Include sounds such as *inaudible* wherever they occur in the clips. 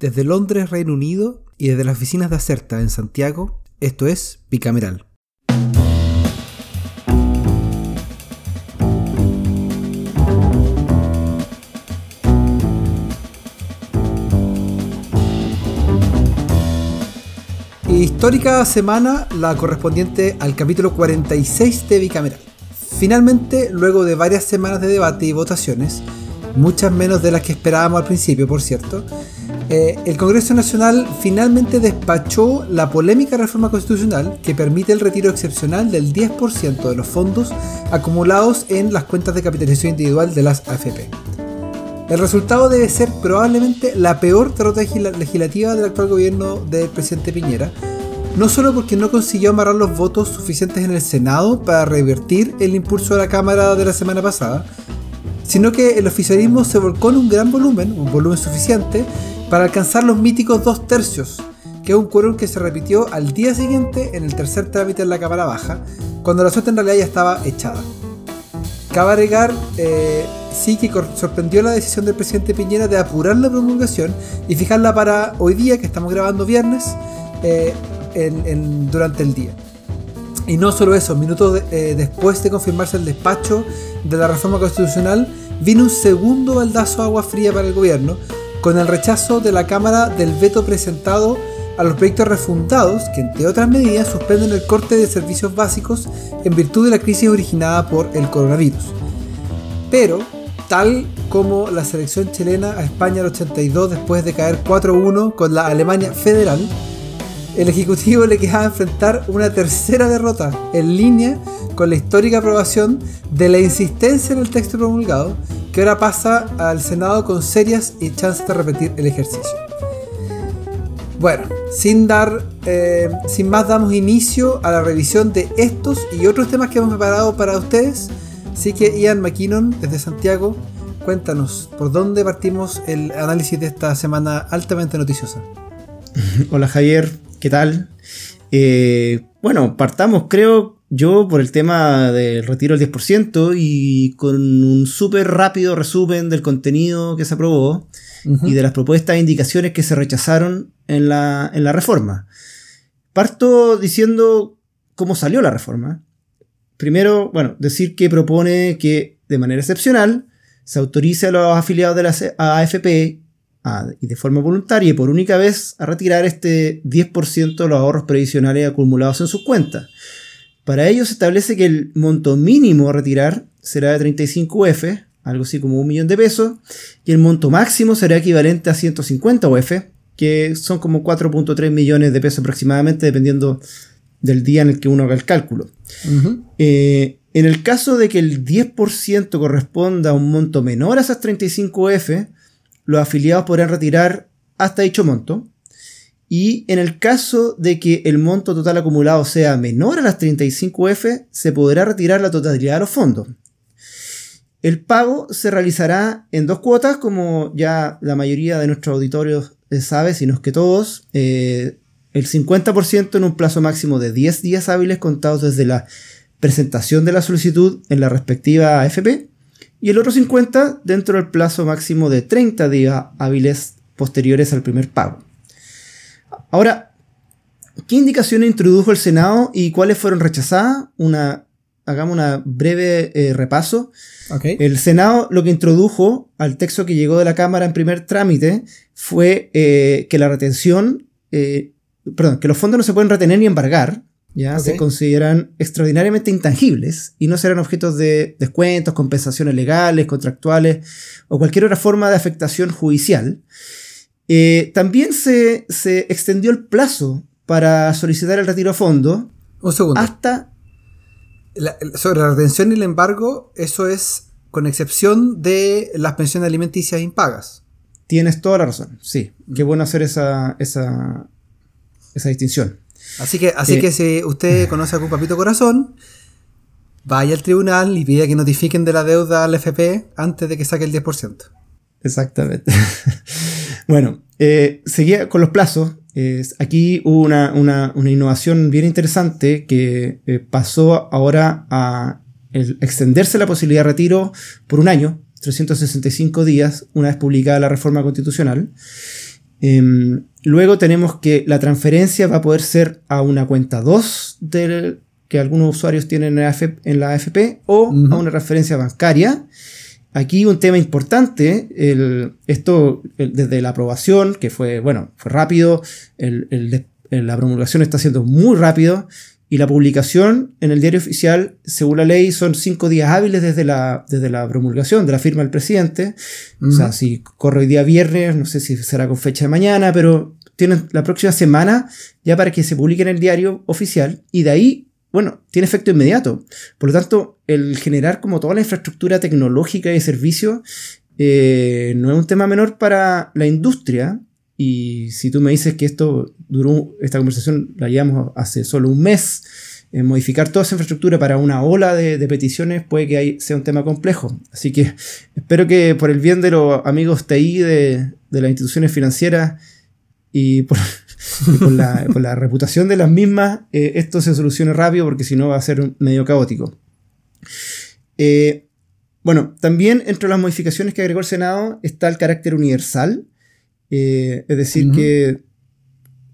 Desde Londres, Reino Unido, y desde las oficinas de Acerta en Santiago, esto es Bicameral. Histórica semana, la correspondiente al capítulo 46 de Bicameral. Finalmente, luego de varias semanas de debate y votaciones, muchas menos de las que esperábamos al principio, por cierto, eh, el Congreso Nacional finalmente despachó la polémica reforma constitucional que permite el retiro excepcional del 10% de los fondos acumulados en las cuentas de capitalización individual de las AFP. El resultado debe ser probablemente la peor derrota legislativa del actual gobierno del presidente Piñera, no solo porque no consiguió amarrar los votos suficientes en el Senado para revertir el impulso de la Cámara de la semana pasada, sino que el oficialismo se volcó en un gran volumen, un volumen suficiente, para alcanzar los míticos dos tercios, que es un quórum que se repitió al día siguiente en el tercer trámite en la Cámara Baja, cuando la suerte en realidad ya estaba echada. Cabe agregar, eh, sí que sorprendió la decisión del presidente Piñera de apurar la promulgación y fijarla para hoy día, que estamos grabando viernes, eh, durante el día. Y no solo eso, minutos eh, después de confirmarse el despacho de la reforma constitucional, vino un segundo baldazo de agua fría para el gobierno, con el rechazo de la Cámara del veto presentado a los proyectos refundados que, entre otras medidas, suspenden el corte de servicios básicos en virtud de la crisis originada por el coronavirus. Pero, tal como la selección chilena a España el 82 después de caer 4-1 con la Alemania federal, el Ejecutivo le quedaba enfrentar una tercera derrota en línea con la histórica aprobación de la insistencia en el texto promulgado, que pasa al Senado con serias y chances de repetir el ejercicio. Bueno, sin dar, eh, sin más damos inicio a la revisión de estos y otros temas que hemos preparado para ustedes. Así que Ian McKinnon, desde Santiago, cuéntanos, ¿por dónde partimos el análisis de esta semana altamente noticiosa? *laughs* Hola Javier, ¿Qué tal? Eh, bueno, partamos, creo yo, por el tema del retiro del 10% y con un súper rápido resumen del contenido que se aprobó y de las propuestas e indicaciones que se rechazaron en la, en la reforma. Parto diciendo cómo salió la reforma. Primero, bueno, decir que propone que de manera excepcional se autorice a los afiliados de la AFP y de forma voluntaria y por única vez a retirar este 10% de los ahorros previsionales acumulados en sus cuentas. Para ello se establece que el monto mínimo a retirar será de 35 UF, algo así como un millón de pesos, y el monto máximo será equivalente a 150 UF, que son como 4.3 millones de pesos aproximadamente, dependiendo del día en el que uno haga el cálculo. Eh, en el caso de que el 10% corresponda a un monto menor a esas 35 UF, los afiliados podrán retirar hasta dicho monto. Y en el caso de que el monto total acumulado sea menor a las 35F, se podrá retirar la totalidad de los fondos. El pago se realizará en dos cuotas, como ya la mayoría de nuestros auditorios sabe, si no es que todos. Eh, el 50% en un plazo máximo de 10 días hábiles contados desde la presentación de la solicitud en la respectiva AFP y el otro 50 dentro del plazo máximo de 30 días hábiles posteriores al primer pago. Ahora, ¿qué indicaciones introdujo el Senado y cuáles fueron rechazadas? Una, hagamos un breve eh, repaso. El Senado lo que introdujo al texto que llegó de la Cámara en primer trámite fue eh, que la retención, eh, perdón, que los fondos no se pueden retener ni embargar, ya se consideran extraordinariamente intangibles y no serán objetos de descuentos, compensaciones legales, contractuales o cualquier otra forma de afectación judicial. Eh, también se, extendió el plazo para solicitar el retiro a fondo. Un segundo. Hasta. sobre la retención y el embargo, eso es con excepción de las pensiones alimenticias impagas. Tienes toda la razón, sí. Qué bueno hacer esa, esa, esa distinción. Así que, así eh. que si usted conoce a algún papito corazón, vaya al tribunal y pida que notifiquen de la deuda al FP antes de que saque el 10%. Exactamente. *laughs* bueno, eh, seguía con los plazos. aquí hubo una, innovación bien interesante que eh, pasó ahora a extenderse la posibilidad de retiro por un año, 365 días, una vez publicada la reforma constitucional. Em, luego tenemos que la transferencia va a poder ser a una cuenta 2 que algunos usuarios tienen en la AFP, o a una transferencia bancaria. Aquí un tema importante, esto desde la aprobación, que fue, bueno, fue rápido, la promulgación está siendo muy rápido, y la publicación en el diario oficial, según la ley, son cinco días hábiles desde la, desde la promulgación de la firma del presidente. O sea, si corre hoy día viernes, no sé si será con fecha de mañana, pero tienen la próxima semana ya para que se publique en el diario oficial y de ahí, bueno, tiene efecto inmediato. Por lo tanto, el generar como toda la infraestructura tecnológica y de servicio eh, no es un tema menor para la industria, y si tú me dices que esto duró, esta conversación la llevamos hace solo un mes, en modificar toda esa infraestructura para una ola de, peticiones puede que sea un tema complejo. Así que espero que por el bien de los amigos TI de, de las instituciones financieras y por, *laughs* la, reputación de las mismas, eh, esto se solucione rápido porque si no va a ser medio caótico. Eh, bueno, también entre las modificaciones que agregó el Senado está el carácter universal, eh, es decir, que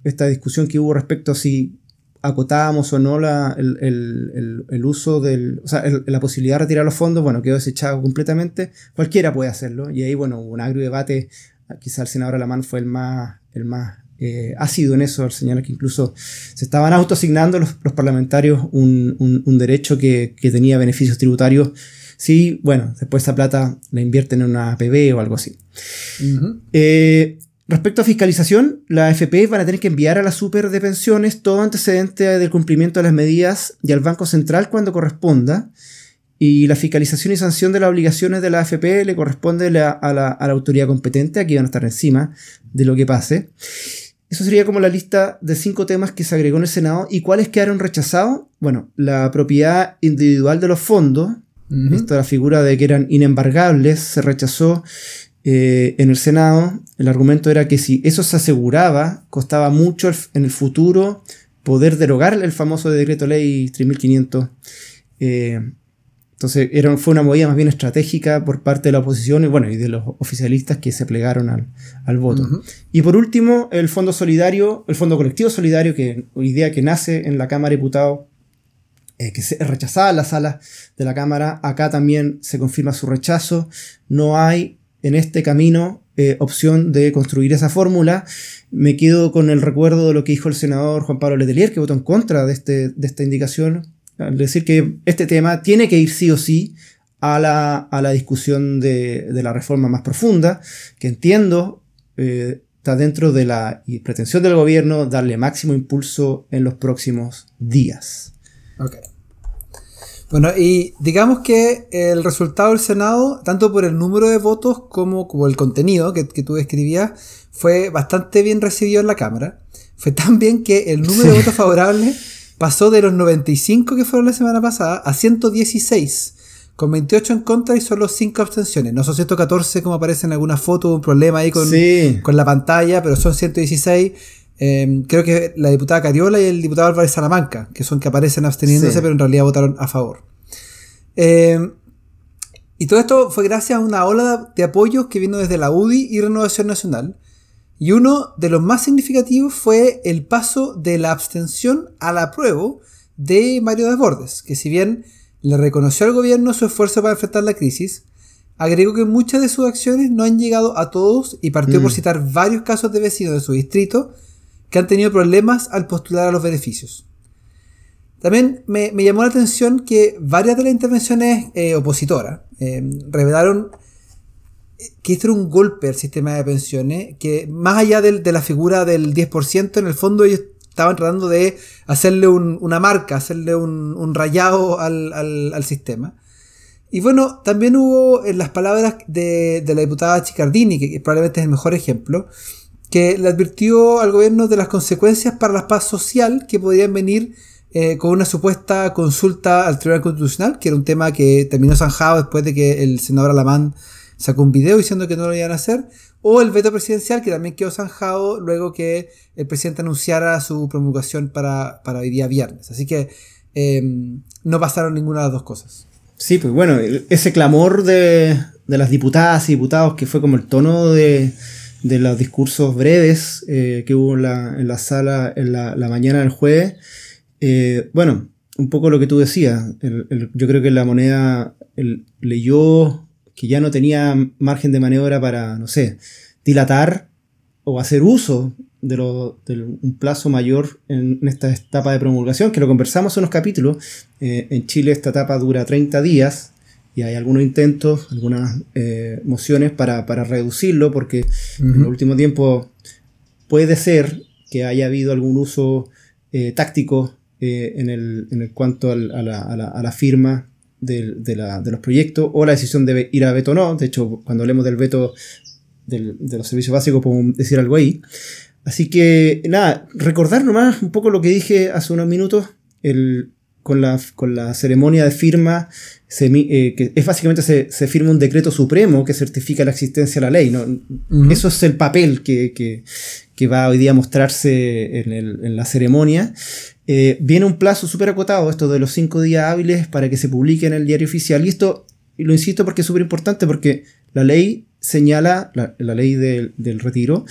esta discusión que hubo respecto a si acotábamos o no la, el, uso del, o sea, la posibilidad de retirar los fondos, bueno, quedó desechado completamente. Cualquiera puede hacerlo. Y ahí, bueno, hubo un agrio debate. Quizá el senador Alamán fue el más, el más eh, ácido en eso, al señalar que incluso se estaban autoasignando los, los parlamentarios un, un, derecho que, que, tenía beneficios tributarios. Sí, bueno, después esa plata la invierten en una APB o algo así. Respecto a fiscalización, la AFP van a tener que enviar a la super de pensiones todo antecedente del cumplimiento de las medidas y al Banco Central cuando corresponda. Y la fiscalización y sanción de las obligaciones de la AFP le corresponde a, la, autoridad competente, aquí van a estar encima de lo que pase. Eso sería como la lista de cinco temas que se agregó en el Senado. ¿Y cuáles quedaron rechazados? Bueno, la propiedad individual de los fondos, esto la figura de que eran inembargables, se rechazó eh, en el Senado, el argumento era que si eso se aseguraba, costaba mucho en el futuro poder derogar el famoso decreto ley 3500. Eh, entonces era, fue una movida más bien estratégica por parte de la oposición y, bueno, y de los oficialistas que se plegaron al, voto. Y por último, el Fondo Solidario, el Fondo Colectivo Solidario, que hoy día que nace en la Cámara de Diputados, eh, que se rechazaba en la sala de la Cámara, acá también se confirma su rechazo. No hay en este camino eh, opción de construir esa fórmula. Me quedo con el recuerdo de lo que dijo el senador Juan Pablo Letelier, que votó en contra de, este, de esta indicación, al decir que este tema tiene que ir sí o sí a la, discusión de, la reforma más profunda, que entiendo eh, está dentro de la pretensión del gobierno darle máximo impulso en los próximos días. Okay. Bueno, y digamos que el resultado del Senado, tanto por el número de votos como, como el contenido que, que, tú describías, fue bastante bien recibido en la Cámara. Fue tan bien que el número de votos favorables *laughs* pasó de los 95 que fueron la semana pasada a 116, con 28 en contra y solo 5 abstenciones. No son 114 como aparece en alguna foto, un problema ahí con, con la pantalla, pero son 116 Em, creo que la diputada Cariola y el diputado Álvarez Salamanca, que son que aparecen absteniéndose, pero en realidad votaron a favor. Em, y todo esto fue gracias a una ola de apoyos que vino desde la UDI y Renovación Nacional. Y uno de los más significativos fue el paso de la abstención al apruebo de Mario Desbordes, que si bien le reconoció al gobierno su esfuerzo para enfrentar la crisis, agregó que muchas de sus acciones no han llegado a todos y partió por mm. citar varios casos de vecinos de su distrito que han tenido problemas al postular a los beneficios. También me, llamó la atención que varias de las intervenciones eh, opositoras eh, revelaron que esto era un golpe al sistema de pensiones, que más allá de, la figura del 10%, en el fondo ellos estaban tratando de hacerle una marca, hacerle un, rayado al, sistema. Y bueno, también hubo en las palabras de, de la diputada Chicardini, que probablemente es el mejor ejemplo, que le advirtió al gobierno de las consecuencias para la paz social que podrían venir eh, con una supuesta consulta al Tribunal Constitucional, que era un tema que terminó zanjado después de que el senador Alamán sacó un video diciendo que no lo iban a hacer, o el veto presidencial, que también quedó zanjado luego que el presidente anunciara su promulgación para, para hoy día viernes. Así que em, no pasaron ninguna de las dos cosas. Sí, pues bueno, ese clamor de, de las diputadas y diputados que fue como el tono de de los discursos breves eh, que hubo en la, sala en la, mañana del jueves. Eh, bueno, un poco lo que tú decías. yo creo que la moneda leyó que ya no tenía margen de maniobra para, no sé, dilatar o hacer uso de, un plazo mayor en, esta etapa de promulgación, que lo conversamos en los capítulos. Eh, en Chile esta etapa dura 30 días y hay algunos intentos, algunas eh, mociones para, reducirlo, porque en el último tiempo puede ser que haya habido algún uso eh, táctico en, el, en, el, cuanto a, la, firma de, los proyectos o la decisión de ir a veto o no. De hecho, cuando hablemos del veto de los servicios básicos, podemos decir algo ahí. Así que, nada, recordar nomás un poco lo que dije hace unos minutos, el, con, la, con la ceremonia de firma, eh, que es básicamente se, firma un decreto supremo que certifica la existencia de la ley. ¿no? Eso es el papel que, va hoy día a mostrarse en, la ceremonia. Eh, viene un plazo súper acotado, esto de los cinco días hábiles para que se publique en el diario oficial. Y esto, y lo insisto porque es súper importante, porque la ley señala, la, ley del, retiro,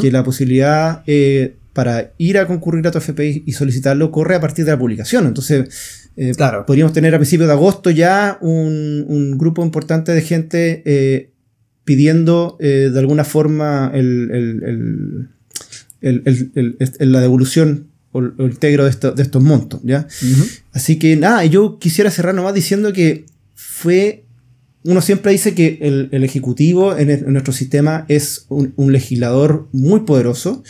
que la posibilidad eh, para ir a concurrir a tu FPI y solicitarlo corre a partir de la publicación. Entonces, eh, claro. podríamos tener a principios de agosto ya un, grupo importante de gente pidiendo de alguna forma el, la devolución o el integro de, estos montos. ¿ya? Así que nada, yo quisiera cerrar nomás diciendo que fue uno siempre dice que el, Ejecutivo en, nuestro sistema es un, legislador muy poderoso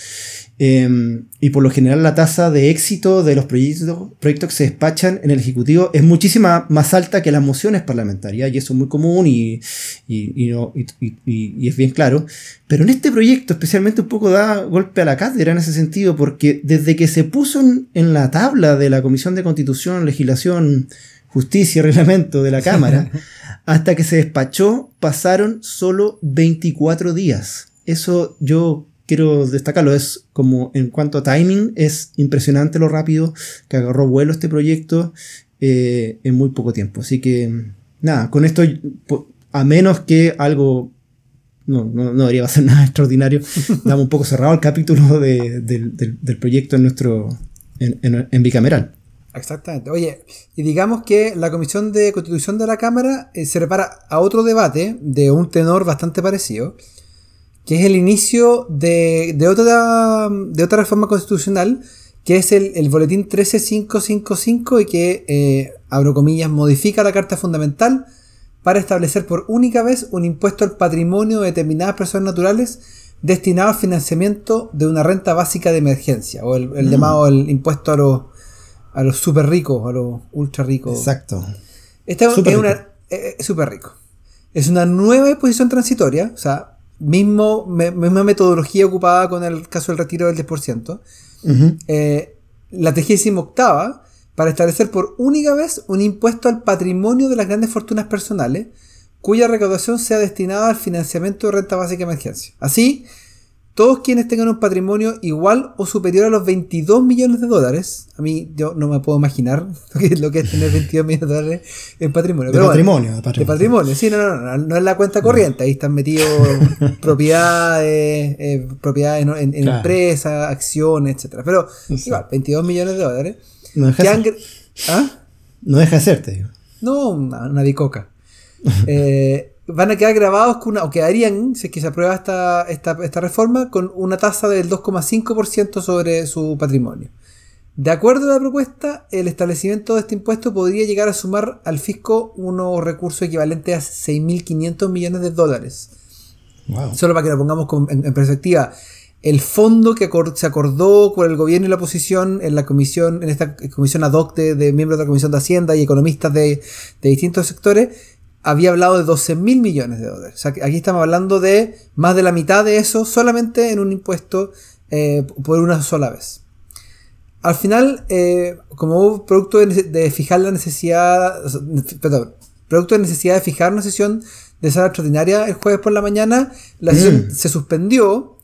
em, y por lo general la tasa de éxito de los proyectos, proyectos que se despachan en el Ejecutivo es muchísima más alta que las mociones parlamentarias y eso es muy común y, y, es bien claro. Pero en este proyecto especialmente un poco da golpe a la cátedra en ese sentido porque desde que se puso en, en la tabla de la Comisión de Constitución, Legislación, Justicia y Reglamento de la Cámara, *laughs* hasta que se despachó pasaron solo 24 días. Eso yo quiero destacarlo, es como en cuanto a timing, es impresionante lo rápido que agarró vuelo este proyecto eh, en muy poco tiempo. Así que nada, con esto, a menos que algo no, no, no, debería ser *laughs* nada extraordinario. Damos un poco cerrado el capítulo del, proyecto en nuestro en bicameral. Exactamente. Oye, y digamos que la Comisión de Constitución de la Cámara eh, se repara a otro debate de un tenor bastante parecido, que es el inicio de, otra, de otra reforma constitucional, que es el, boletín 13555 y que, eh, abro comillas, modifica la Carta Fundamental para establecer por única vez un impuesto al patrimonio de determinadas personas naturales destinado al financiamiento de una renta básica de emergencia, o el, mm. llamado el impuesto a los a los super ricos, a los ultra ricos. Exacto. Esta es una. Eh, eh, super rico. Es una nueva disposición transitoria, o sea, mismo, misma metodología ocupada con el caso del retiro del 10%. Eh, la 38 para establecer por única vez un impuesto al patrimonio de las grandes fortunas personales, cuya recaudación sea destinada al financiamiento de renta básica de emergencia. Así, todos quienes tengan un patrimonio igual o superior a los 22 millones de dólares, a mí yo no me puedo imaginar *laughs* lo que es, tener 22 millones de dólares en patrimonio. De, patrimonio, de patrimonio. sí, no, no, no, no es la cuenta corriente, ahí están metidos *laughs* propiedades, eh, propiedades en, empresas, acciones, etc. Pero igual, 22 millones de dólares. No deja, de ¿Ah? no deja de ser, te digo. No, una, una bicoca. *laughs* eh, van a quedar grabados con una, o quedarían, si es que se aprueba esta, esta, reforma, con una tasa del 2,5% sobre su patrimonio. De acuerdo a la propuesta, el establecimiento de este impuesto podría llegar a sumar al fisco unos recursos equivalentes a 6.500 millones de dólares. Solo para que lo pongamos en, perspectiva, el fondo que se acordó con el gobierno y la oposición en la comisión, en esta comisión ad hoc de, miembros de la Comisión de Hacienda y economistas de, de distintos sectores, había hablado de 12 mil millones de dólares. O sea, aquí estamos hablando de más de la mitad de eso solamente en un impuesto eh, por una sola vez. Al final, eh, como producto de, fijar la necesidad, perdón, producto de necesidad de fijar una sesión de sala extraordinaria el jueves por la mañana, la sesión mm. se suspendió,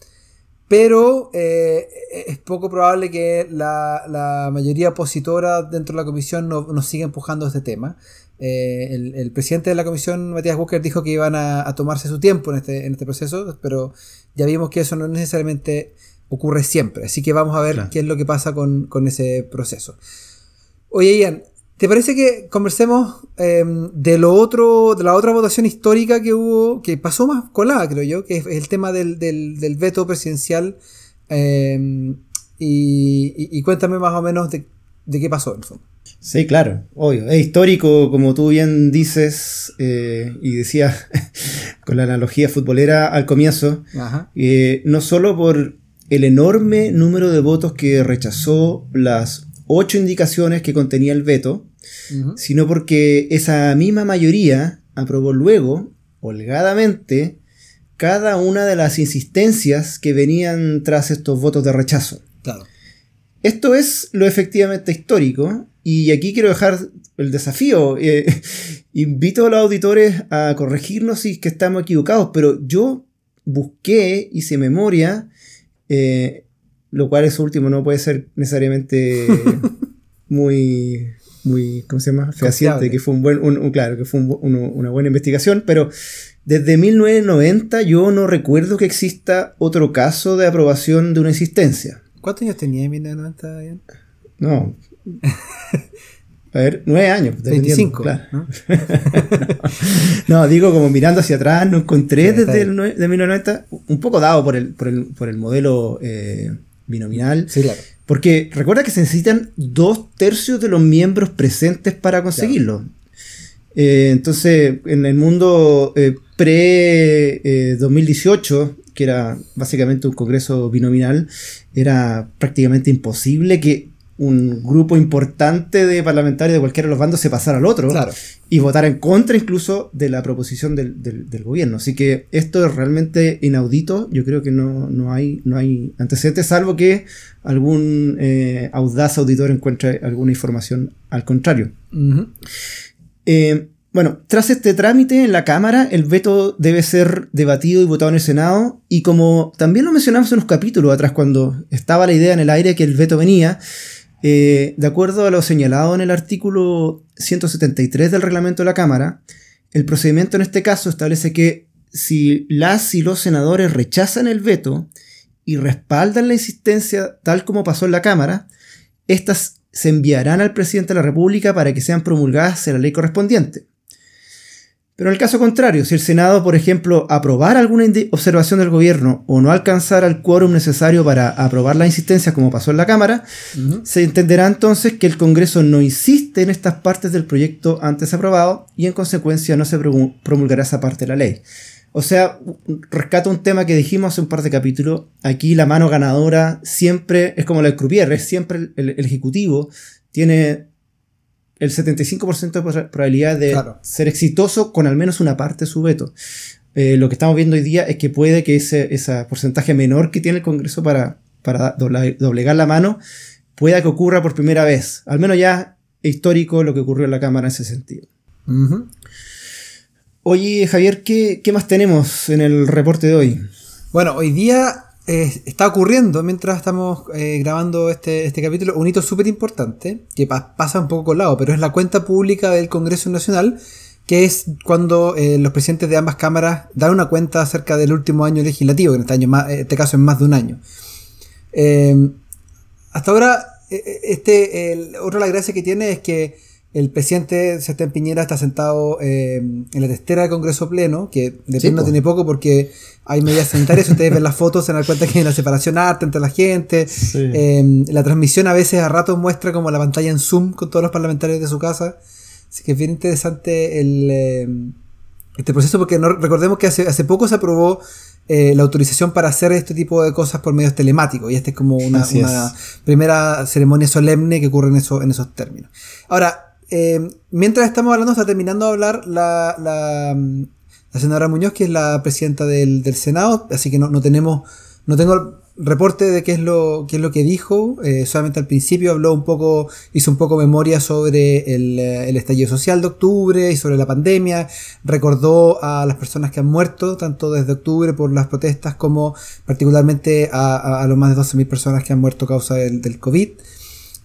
pero eh, es poco probable que la, mayoría opositora dentro de la comisión nos no siga empujando este tema. Eh, el, presidente de la comisión, Matías Walker, dijo que iban a, tomarse su tiempo en este, en este proceso, pero ya vimos que eso no necesariamente ocurre siempre. Así que vamos a ver qué es lo que pasa con, ese proceso. Oye, Ian, ¿te parece que conversemos em, de lo otro, de la otra votación histórica que hubo, que pasó más colada, creo yo, que es el tema del, veto presidencial? Em, y, cuéntame más o menos de, qué pasó en fondo. Sí, claro, obvio. Es histórico, como tú bien dices, eh, y decías *laughs* con la analogía futbolera al comienzo, eh, no solo por el enorme número de votos que rechazó las ocho indicaciones que contenía el veto, sino porque esa misma mayoría aprobó luego, holgadamente, cada una de las insistencias que venían tras estos votos de rechazo. Esto es lo efectivamente histórico, y aquí quiero dejar el desafío. *laughs* Eh, invito a los auditores a corregirnos si es que estamos equivocados, pero yo busqué, hice memoria, eh, lo cual eso último no puede ser necesariamente *laughs* muy, muy, ¿cómo se llama? Fehaciente, que fue un buen, claro, que fue una buena investigación, pero desde 1990 yo no recuerdo que exista otro caso de aprobación de una existencia. ¿Cuántos años tenía en 1990? No. *laughs* A ver, nueve años. 25. *laughs* ¿no? digo, como mirando hacia atrás, no encontré desde el de 1990, un poco dado por el, por el, por el modelo eh, binominal. Sí, claro. Porque recuerda que se necesitan dos tercios de los miembros presentes para conseguirlo. Eh, entonces, en el mundo eh, pre-2018, que era básicamente un congreso binominal, era prácticamente imposible que un grupo importante de parlamentarios de cualquiera de los bandos se pasara al otro y votar en contra incluso de la proposición del, gobierno. Así que esto es realmente inaudito. Yo creo que no, hay, no hay antecedentes, salvo que algún eh, audaz auditor encuentre alguna información al contrario. Eh, bueno, tras este trámite en la Cámara, el veto debe ser debatido y votado en el Senado. Y como también lo mencionamos en los capítulos atrás, cuando estaba la idea en el aire que el veto venía, eh, de acuerdo a lo señalado en el artículo 173 del reglamento de la Cámara, el procedimiento en este caso establece que si las y los senadores rechazan el veto y respaldan la insistencia tal como pasó en la Cámara, éstas se enviarán al presidente de la República para que sean promulgadas en la ley correspondiente. Pero en el caso contrario, si el Senado, por ejemplo, aprobara alguna observación del gobierno o no alcanzara el quórum necesario para aprobar la insistencia como pasó en la Cámara, se entenderá entonces que el Congreso no insiste en estas partes del proyecto antes aprobado y en consecuencia no se promulgará esa parte de la ley. O sea, rescato un tema que dijimos hace un par de capítulos. Aquí la mano ganadora siempre es como la del croupier, es siempre el Ejecutivo. Tiene el 75% de probabilidad de ser exitoso con al menos una parte de su veto. Eh, lo que estamos viendo hoy día es que puede que ese, porcentaje menor que tiene el Congreso para, para doblegar la mano pueda que ocurra por primera vez. Al menos ya histórico lo que ocurrió en la Cámara en ese sentido. Oye, Javier, ¿qué, ¿qué más tenemos en el reporte de hoy? Bueno, hoy día está ocurriendo mientras estamos eh, grabando este, este, capítulo un hito súper importante que pasa un poco colado, pero es la cuenta pública del Congreso Nacional, que es cuando eh, los presidentes de ambas cámaras dan una cuenta acerca del último año legislativo, que en este, año este caso es más de un año. Eh, hasta ahora, este, el, otra la gracia que tiene es que el presidente Sebastián Piñera está sentado eh, en la testera del Congreso Pleno, que de no tiene poco porque hay medidas sanitarias. ustedes ven las fotos, se dan cuenta que hay una separación arte entre la gente. Eh, la transmisión a veces a ratos muestra como la pantalla en Zoom con todos los parlamentarios de su casa. Así que es bien interesante el, eh, este proceso porque no, recordemos que hace, hace poco se aprobó la autorización para hacer este tipo de cosas por medios telemáticos. Y esta es como una, primera ceremonia solemne que ocurre en, eso, en esos términos. Ahora, eh, mientras estamos hablando, está terminando de hablar la, la, senadora Muñoz, que es la presidenta del, Senado, así que no, no, tenemos, no tengo reporte de qué es lo, qué es lo que dijo, eh, solamente al principio habló un poco, hizo un poco memoria sobre el, eh, el, estallido social de octubre y sobre la pandemia, recordó a las personas que han muerto, tanto desde octubre por las protestas como particularmente a, los más de 12.000 personas que han muerto a causa del COVID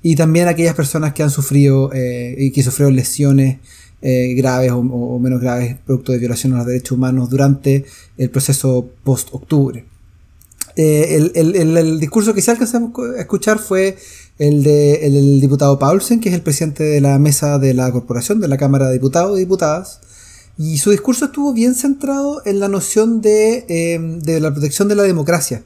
y también aquellas personas que han sufrido eh, y que sufrieron lesiones graves o, menos graves producto de violación a los derechos humanos durante el proceso post-octubre. El, el, discurso que se alcanzó a escuchar fue el del diputado Paulsen, que es el presidente de la mesa de la corporación, de la Cámara de Diputados y Diputadas, y su discurso estuvo bien centrado en la noción de, de la protección de la democracia.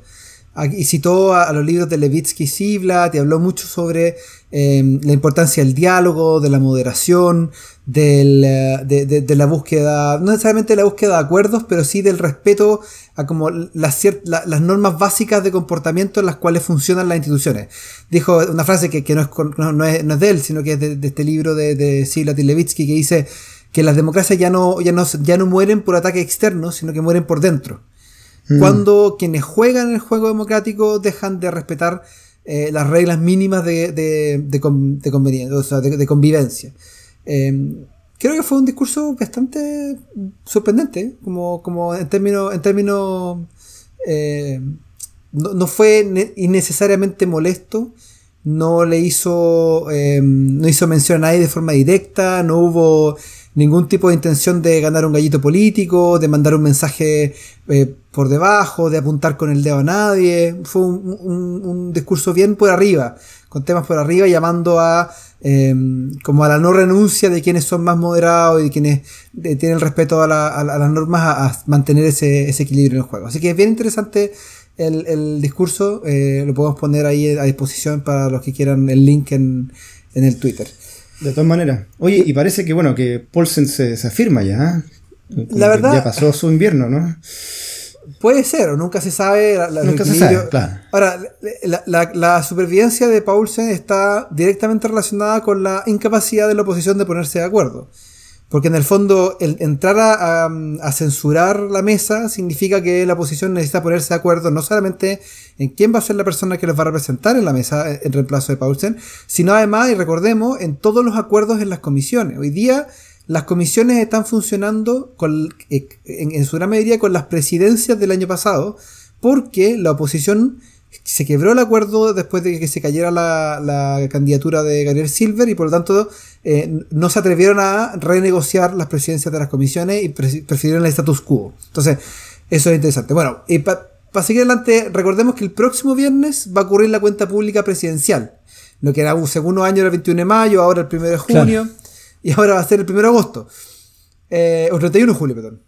Y citó a, los libros de Levitsky y Siblat y habló mucho sobre em, la importancia del diálogo, de la moderación, eh, de, la búsqueda, no necesariamente la búsqueda de acuerdos, pero sí del respeto a como las, las normas básicas de comportamiento en las cuales funcionan las instituciones. Dijo una frase que, no, es, no, es, no, es, de él, sino que es de, este libro de, de Siblat y Levitsky que dice que las democracias ya no, ya no, ya no mueren por ataque externo, sino que mueren por dentro. Mm. Cuando quienes juegan el juego democrático dejan de respetar eh, las reglas mínimas de, de, de, o sea, de, convivencia. Em, creo que fue un discurso bastante sorprendente, como, como en términos, en términos eh, no, no, fue innecesariamente molesto, no le hizo, em, no hizo mención a nadie de forma directa, no hubo ningún tipo de intención de ganar un gallito político, de mandar un mensaje eh, por debajo, de apuntar con el dedo a nadie. Fue un, discurso bien por arriba, con temas por arriba, llamando a em, como a la no renuncia de quienes son más moderados y de quienes eh, tienen respeto a, las normas a, mantener ese, equilibrio en el juego. Así que es bien interesante el, discurso, eh, lo podemos poner ahí a disposición para los que quieran el link en, en el Twitter. De todas maneras. Oye, y parece que bueno, que Paulsen se, se afirma ya. ¿eh? La verdad. Ya pasó su invierno, ¿no? Puede ser, o nunca se sabe. nunca se sabe, claro. Ahora, la, la, supervivencia de Paulsen está directamente relacionada con la incapacidad de la oposición de ponerse de acuerdo. Porque en el fondo, el entrar a, censurar la mesa significa que la oposición necesita ponerse de acuerdo no solamente en quién va a ser la persona que los va a representar en la mesa en reemplazo de Paulsen, sino además, y recordemos, en todos los acuerdos en las comisiones. Hoy día las comisiones están funcionando con, eh, en, en su gran mayoría con las presidencias del año pasado, porque la oposición se quebró el acuerdo después de que se cayera la, candidatura de Gabriel Silver y por lo tanto eh, no se atrevieron a renegociar las presidencias de las comisiones y prefirieron el status quo. Entonces, eso es interesante. Bueno, y para seguir adelante, recordemos que el próximo viernes va a ocurrir la cuenta pública presidencial. Lo que era un segundo año era el 21 de mayo, ahora el 1 de junio y ahora va a ser el 1 de agosto. Eh, o 31 de julio, perdón.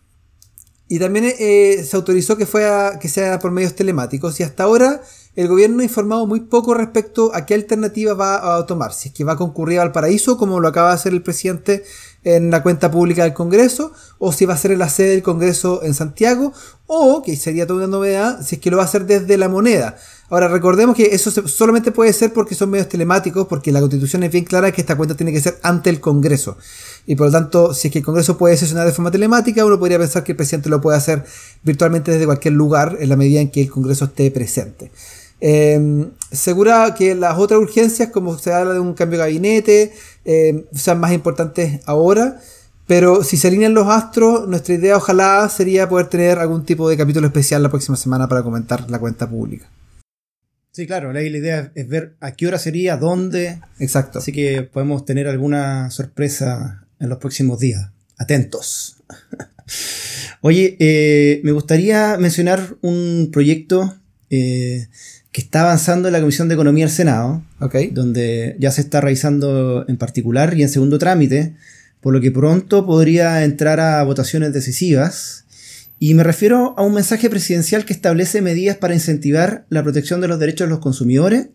Y también eh, se autorizó que, fuera, que sea por medios telemáticos y hasta ahora el gobierno ha informado muy poco respecto a qué alternativa va a tomar. Si es que va a concurrir al paraíso, como lo acaba de hacer el presidente en la cuenta pública del Congreso, o si va a ser en la sede del Congreso en Santiago, o, que sería toda una novedad, si es que lo va a hacer desde la moneda. Ahora, recordemos que eso solamente puede ser porque son medios telemáticos, porque la constitución es bien clara que esta cuenta tiene que ser ante el Congreso. Y por lo tanto, si es que el Congreso puede sesionar de forma telemática, uno podría pensar que el presidente lo puede hacer virtualmente desde cualquier lugar en la medida en que el Congreso esté presente. Eh, segura que las otras urgencias, como se habla de un cambio de gabinete, em, sean más importantes ahora. Pero si se alinean los astros, nuestra idea ojalá sería poder tener algún tipo de capítulo especial la próxima semana para comentar la cuenta pública. Sí, claro, la idea es ver a qué hora sería, dónde. Exacto. Así que podemos tener alguna sorpresa en los próximos días. Atentos. *laughs* Oye, eh, me gustaría mencionar un proyecto eh, que está avanzando en la Comisión de Economía del Senado, donde ya se está realizando en particular y en segundo trámite, por lo que pronto podría entrar a votaciones decisivas. Y me refiero a un mensaje presidencial que establece medidas para incentivar la protección de los derechos de los consumidores.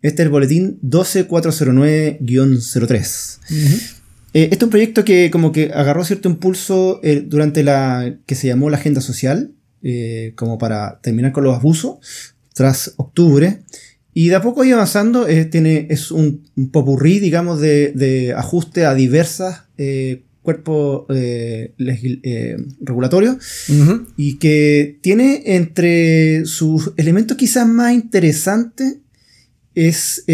Este es el boletín 12409-03. Eh, este es un proyecto que como que agarró cierto impulso eh, durante la que se llamó la agenda social, eh, como para terminar con los abusos, tras octubre. Y de a poco ido avanzando, tiene, es un, popurrí, digamos, de, ajuste a diversas eh, cuerpos eh, regulatorios y que tiene entre sus elementos quizás más interesantes es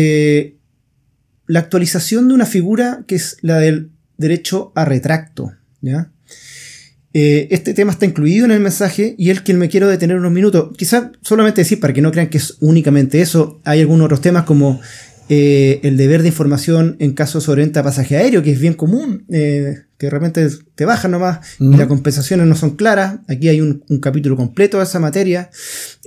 la actualización de una figura que es la del derecho a retracto. ¿ya? Eh, este tema está incluido en el mensaje y el que me quiero detener unos minutos. Quizás solamente decir, para que no crean que es únicamente eso, hay algunos otros temas como eh, el deber de información en caso de sobreventa de pasaje aéreo, que es bien común, eh, que de repente te bajan nomás y las compensaciones no son claras. Aquí hay un, capítulo completo de esa materia.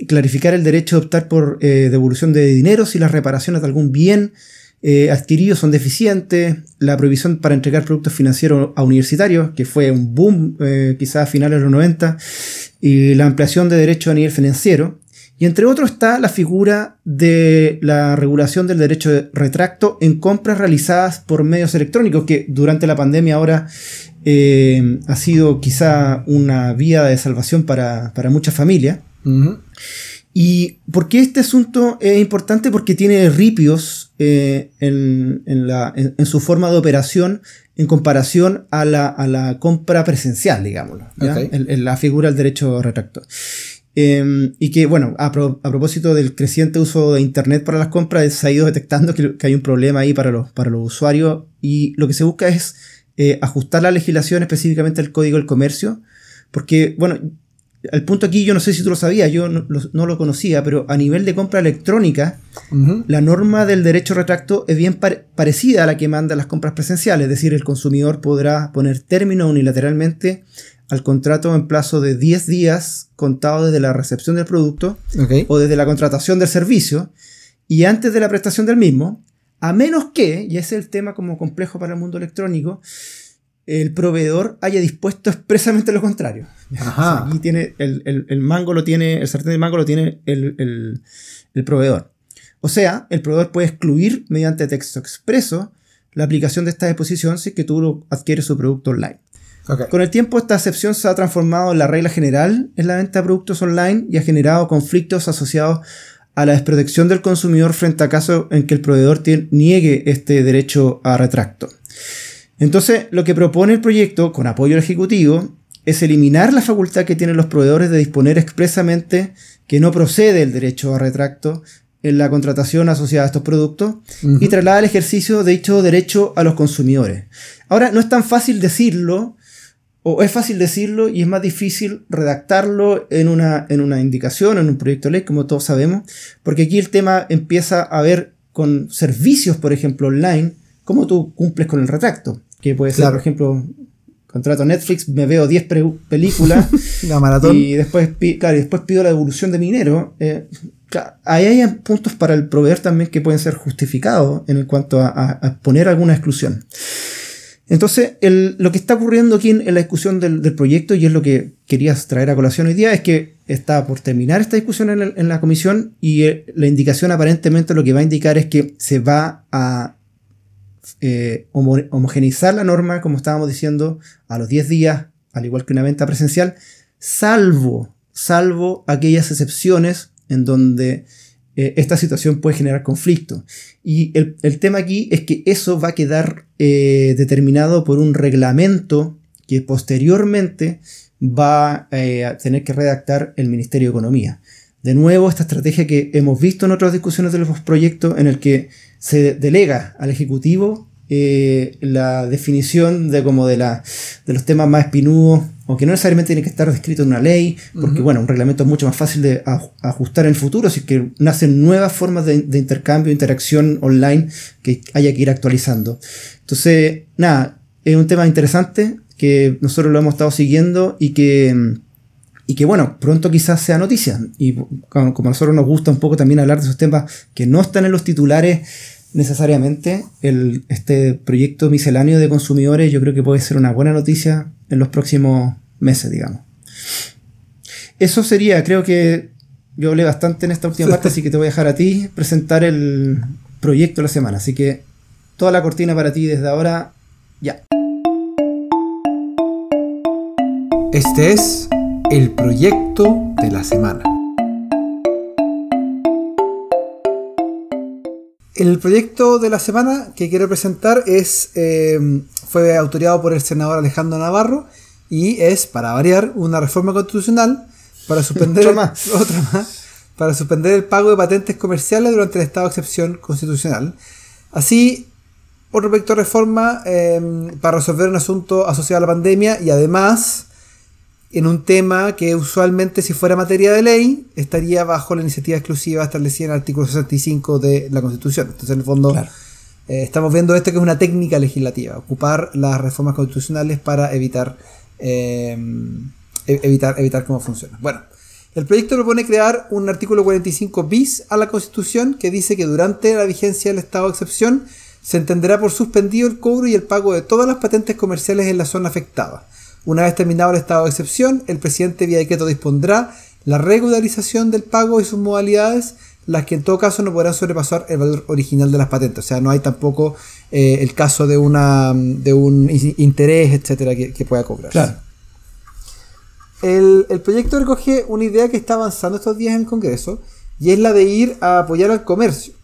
Clarificar el derecho de optar por eh, devolución de dinero si las reparaciones de algún bien adquirido son deficientes. La prohibición para entregar productos financieros a universitarios, que fue un boom quizás a finales de los 90. Y la ampliación de derechos a nivel financiero. Y entre otros está la figura de la regulación del derecho de retracto en compras realizadas por medios electrónicos, que durante la pandemia ahora eh, ha sido quizá una vía de salvación para, muchas familias. ¿Y por qué este asunto es importante? Porque tiene ripios eh, en, su forma de operación en comparación a la, compra presencial, digámoslo, en, la figura del derecho de retracto. Em, y que, bueno, a, propósito del creciente uso de Internet para las compras, se ha ido detectando que, hay un problema ahí para los, para los usuarios y lo que se busca es eh, ajustar la legislación específicamente al Código del Comercio, porque, bueno, el punto aquí yo no sé si tú lo sabías, yo no, lo conocía, pero a nivel de compra electrónica, la norma del derecho retracto es bien parecida a la que manda las compras presenciales, es decir, el consumidor podrá poner término unilateralmente al contrato en plazo de 10 días contado desde la recepción del producto o desde la contratación del servicio y antes de la prestación del mismo, a menos que, y ese es el tema como complejo para el mundo electrónico, el proveedor haya dispuesto expresamente lo contrario. *laughs* aquí tiene el, mango lo tiene, el sartén de mango lo tiene el, el proveedor. O sea, el proveedor puede excluir mediante texto expreso la aplicación de esta disposición si que tú adquieres su producto online. Con el tiempo esta excepción se ha transformado en la regla general en la venta de productos online y ha generado conflictos asociados a la desprotección del consumidor frente a casos en que el proveedor niegue este derecho a retracto. Entonces, lo que propone el proyecto, con apoyo al Ejecutivo, es eliminar la facultad que tienen los proveedores de disponer expresamente que no procede el derecho a retracto en la contratación asociada a estos productos y trasladar el ejercicio de dicho derecho a los consumidores. Ahora, no es tan fácil decirlo o es fácil decirlo y es más difícil redactarlo en una, en una indicación, en un proyecto de ley, como todos sabemos, porque aquí el tema empieza a ver con servicios, por ejemplo, online, cómo tú cumples con el retracto, que puede ser, por ejemplo, contrato Netflix, me veo 10 películas *laughs* y después, claro, después pido la devolución de mi dinero. Eh, ahí hay puntos para el proveedor también que pueden ser justificados en cuanto a poner alguna exclusión. Entonces, lo que está ocurriendo aquí en, la discusión del, proyecto, y es lo que querías traer a colación hoy día, es que está por terminar esta discusión en, la comisión y eh, la indicación aparentemente lo que va a indicar es que se va a eh, homogeneizar la norma, como estábamos diciendo, a los 10 días, al igual que una venta presencial, salvo, salvo aquellas excepciones en donde eh, esta situación puede generar conflicto. Y el, tema aquí es que eso va a quedar eh, determinado por un reglamento que posteriormente va eh, a tener que redactar el Ministerio de Economía. De nuevo, esta estrategia que hemos visto en otras discusiones de los proyectos en el que se delega al Ejecutivo la definición de como de, la, de los temas más espinudos o que no necesariamente tiene que estar descrito en una ley, porque bueno, un reglamento es mucho más fácil de ajustar en el futuro, es que nacen nuevas formas de, intercambio, interacción online que haya que ir actualizando. Entonces, nada, es un tema interesante que nosotros lo hemos estado siguiendo y que, y que bueno, pronto quizás sea noticia. Y como a nosotros nos gusta un poco también hablar de esos temas que no están en los titulares, necesariamente el, este proyecto misceláneo de consumidores yo creo que puede ser una buena noticia en los próximos meses, digamos. Eso sería, creo que yo hablé bastante en esta última parte, así que te voy a dejar a ti presentar el proyecto de la semana. Así que toda la cortina para ti desde ahora, ya. Este es el proyecto de la semana. El proyecto de la semana que quiero presentar es, eh, fue autorizado por el senador Alejandro Navarro y es, para variar, una reforma constitucional para suspender, *laughs* el, *laughs* para suspender el pago de patentes comerciales durante el estado de excepción constitucional. Así, otro proyecto de reforma em, para resolver un asunto asociado a la pandemia y además en un tema que usualmente si fuera materia de ley estaría bajo la iniciativa exclusiva establecida en el artículo 65 de la Constitución. Entonces en el fondo eh, estamos viendo esto que es una técnica legislativa, ocupar las reformas constitucionales para evitar, eh, evitar, evitar cómo funciona. Bueno, el proyecto propone crear un artículo 45 bis a la Constitución que dice que durante la vigencia del estado de excepción se entenderá por suspendido el cobro y el pago de todas las patentes comerciales en la zona afectada una vez terminado el estado de excepción, el presidente vía decreto dispondrá la regularización del pago y sus modalidades, las que en todo caso no podrán sobrepasar el valor original de las patentes. O sea, no hay tampoco eh, el caso de, una, de un interés, etcétera, que, pueda cobrar. Claro. El, proyecto recoge una idea que está avanzando estos días en el Congreso y es la de ir a apoyar al comercio.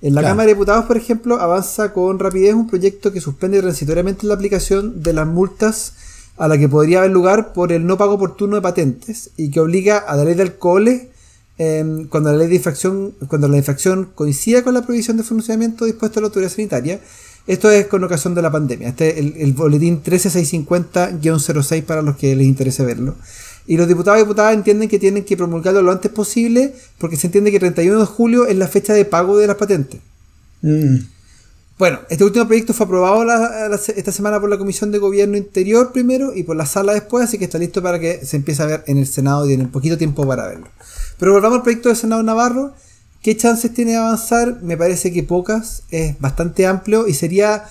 En la Cámara de Diputados, por ejemplo, avanza con rapidez un proyecto que suspende transitoriamente la aplicación de las multas a la que podría haber lugar por el no pago oportuno de patentes y que obliga a la ley de alcoholes em, cuando la ley de infracción, cuando la infracción coincida con la prohibición de funcionamiento dispuesta a la autoridad sanitaria. Esto es con ocasión de la pandemia. Este es el, boletín 13650-06 para los que les interese verlo. Y los diputados y diputadas entienden que tienen que promulgarlo lo antes posible porque se entiende que el 31 de julio es la fecha de pago de las patentes. Mm. Bueno, este último proyecto fue aprobado esta semana por la Comisión de Gobierno Interior primero y por la sala después, así que está listo para que se empiece a ver en el Senado y tienen poquito tiempo para verlo. Pero volvamos al proyecto del Senado Navarro. ¿Qué chances tiene de avanzar? Me parece que pocas, es bastante amplio y sería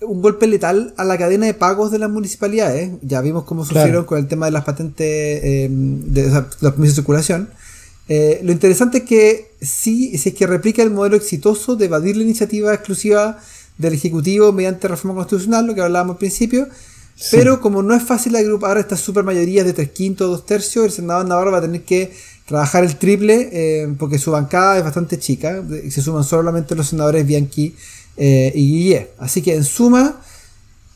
un golpe letal a la cadena de pagos de las municipalidades. Ya vimos cómo sufrieron con el tema de las patentes, eh, de, los permisos de circulación. Eh, lo interesante es que sí, si es que replica el modelo exitoso de evadir la iniciativa exclusiva del Ejecutivo mediante reforma constitucional, lo que hablábamos al principio, pero como no es fácil agrupar estas supermayorías de tres quintos, dos tercios, el Senado de Navarro va a tener que trabajar el triple eh, porque su bancada es bastante chica, se suman solamente los senadores Bianchi eh, y Guille. Así que en suma,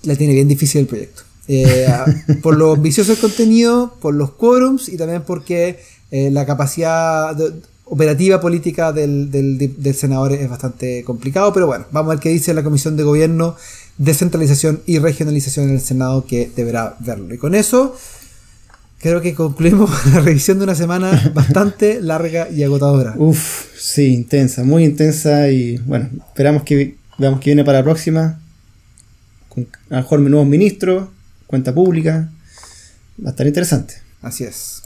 la tiene bien difícil el proyecto. *laughs* por lo ambicioso del contenido, por los quórums y también porque eh, la capacidad operativa política del, del, senador es bastante complicado, pero bueno, vamos a ver qué dice la Comisión de Gobierno, Descentralización y Regionalización en el Senado que deberá verlo. Y con eso creo que concluimos *laughs* la revisión de una semana bastante *laughs* larga y agotadora. Uf, sí, intensa, muy intensa y bueno, esperamos que veamos que viene para la próxima. Con a lo mejor nuevos ministros, cuenta pública. Va a estar interesante. Así es.